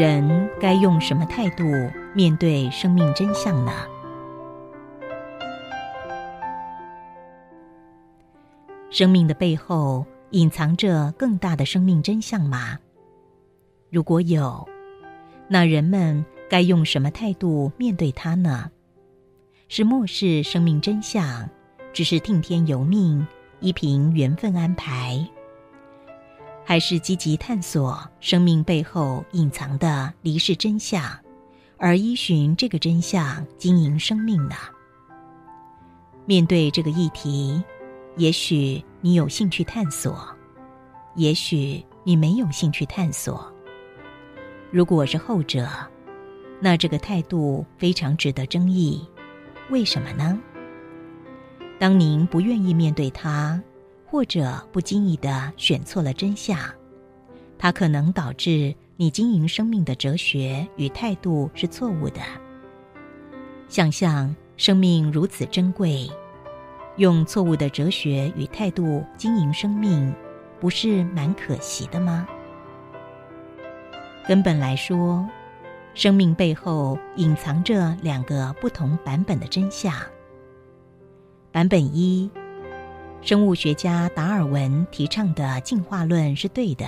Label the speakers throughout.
Speaker 1: 人该用什么态度面对生命真相呢？生命的背后隐藏着更大的生命真相吗？如果有，那人们该用什么态度面对它呢？是漠视生命真相，只是听天由命，依凭缘分安排？还是积极探索生命背后隐藏的离世真相，而依循这个真相经营生命呢？面对这个议题，也许你有兴趣探索，也许你没有兴趣探索。如果是后者，那这个态度非常值得争议。为什么呢？当您不愿意面对它。或者不经意的选错了真相，它可能导致你经营生命的哲学与态度是错误的。想象生命如此珍贵，用错误的哲学与态度经营生命，不是蛮可惜的吗？根本来说，生命背后隐藏着两个不同版本的真相。版本一。生物学家达尔文提倡的进化论是对的，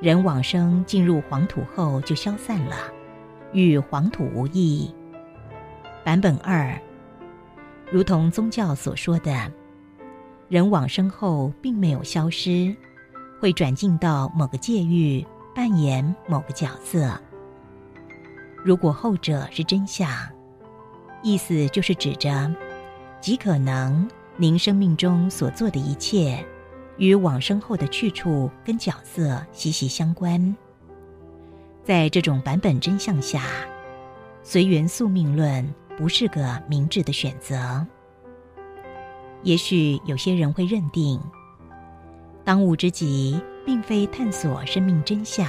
Speaker 1: 人往生进入黄土后就消散了，与黄土无异。版本二，如同宗教所说的，人往生后并没有消失，会转进到某个界域，扮演某个角色。如果后者是真相，意思就是指着极可能。您生命中所做的一切，与往生后的去处跟角色息息相关。在这种版本真相下，随缘宿命论不是个明智的选择。也许有些人会认定，当务之急并非探索生命真相，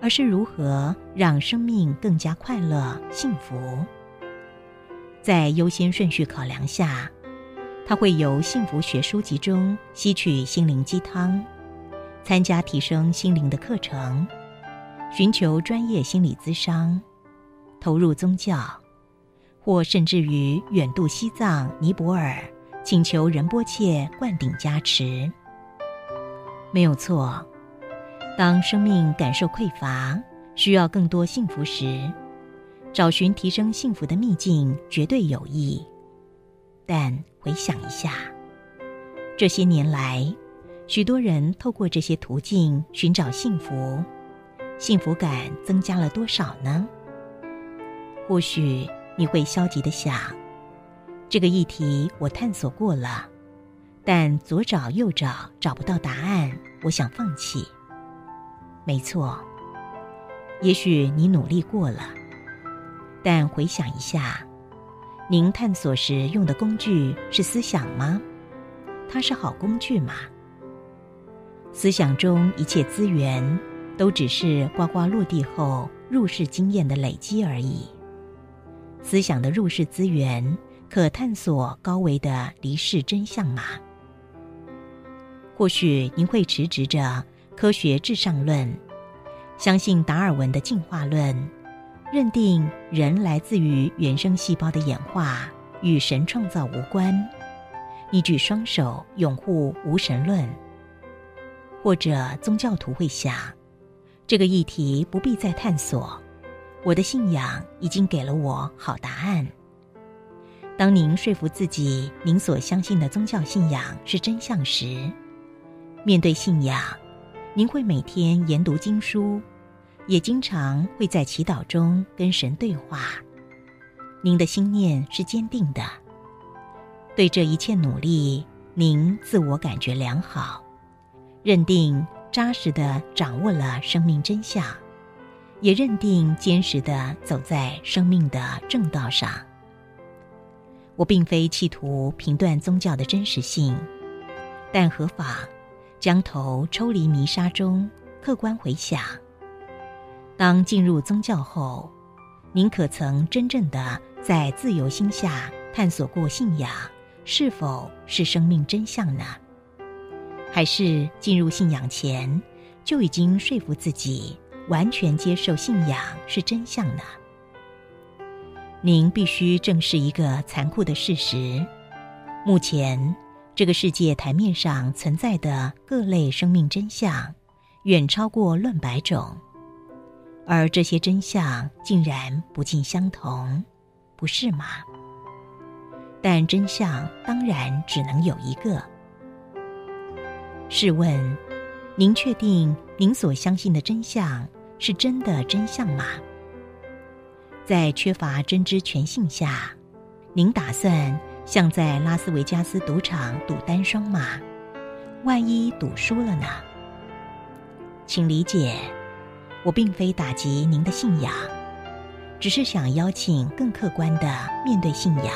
Speaker 1: 而是如何让生命更加快乐、幸福。在优先顺序考量下。他会由幸福学书籍中吸取心灵鸡汤，参加提升心灵的课程，寻求专业心理咨商，投入宗教，或甚至于远渡西藏、尼泊尔，请求仁波切灌顶加持。没有错，当生命感受匮乏，需要更多幸福时，找寻提升幸福的秘境绝对有益。但回想一下，这些年来，许多人透过这些途径寻找幸福，幸福感增加了多少呢？或许你会消极的想，这个议题我探索过了，但左找右找找不到答案，我想放弃。没错，也许你努力过了，但回想一下。您探索时用的工具是思想吗？它是好工具吗？思想中一切资源都只是呱呱落地后入世经验的累积而已。思想的入世资源可探索高维的离世真相吗？或许您会持执着科学至上论，相信达尔文的进化论。认定人来自于原生细胞的演化，与神创造无关。你举双手拥护无神论，或者宗教徒会想，这个议题不必再探索。我的信仰已经给了我好答案。当您说服自己，您所相信的宗教信仰是真相时，面对信仰，您会每天研读经书。也经常会在祈祷中跟神对话。您的心念是坚定的，对这一切努力，您自我感觉良好，认定扎实的掌握了生命真相，也认定坚实的走在生命的正道上。我并非企图评断宗教的真实性，但何妨将头抽离泥沙中，客观回想：当进入宗教后，您可曾真正的在自由心下探索过信仰是否是生命真相呢？还是进入信仰前就已经说服自己完全接受信仰是真相呢？您必须正视一个残酷的事实：目前这个世界台面上存在的各类生命真相，远超过论百种。而这些真相竟然不尽相同，不是吗？但真相当然只能有一个。试问，您确定您所相信的真相是真的真相吗？在缺乏真知全信下，您打算像在拉斯维加斯赌场赌单双吗？万一赌输了呢？请理解。我并非打击您的信仰，只是想邀请更客观的面对信仰。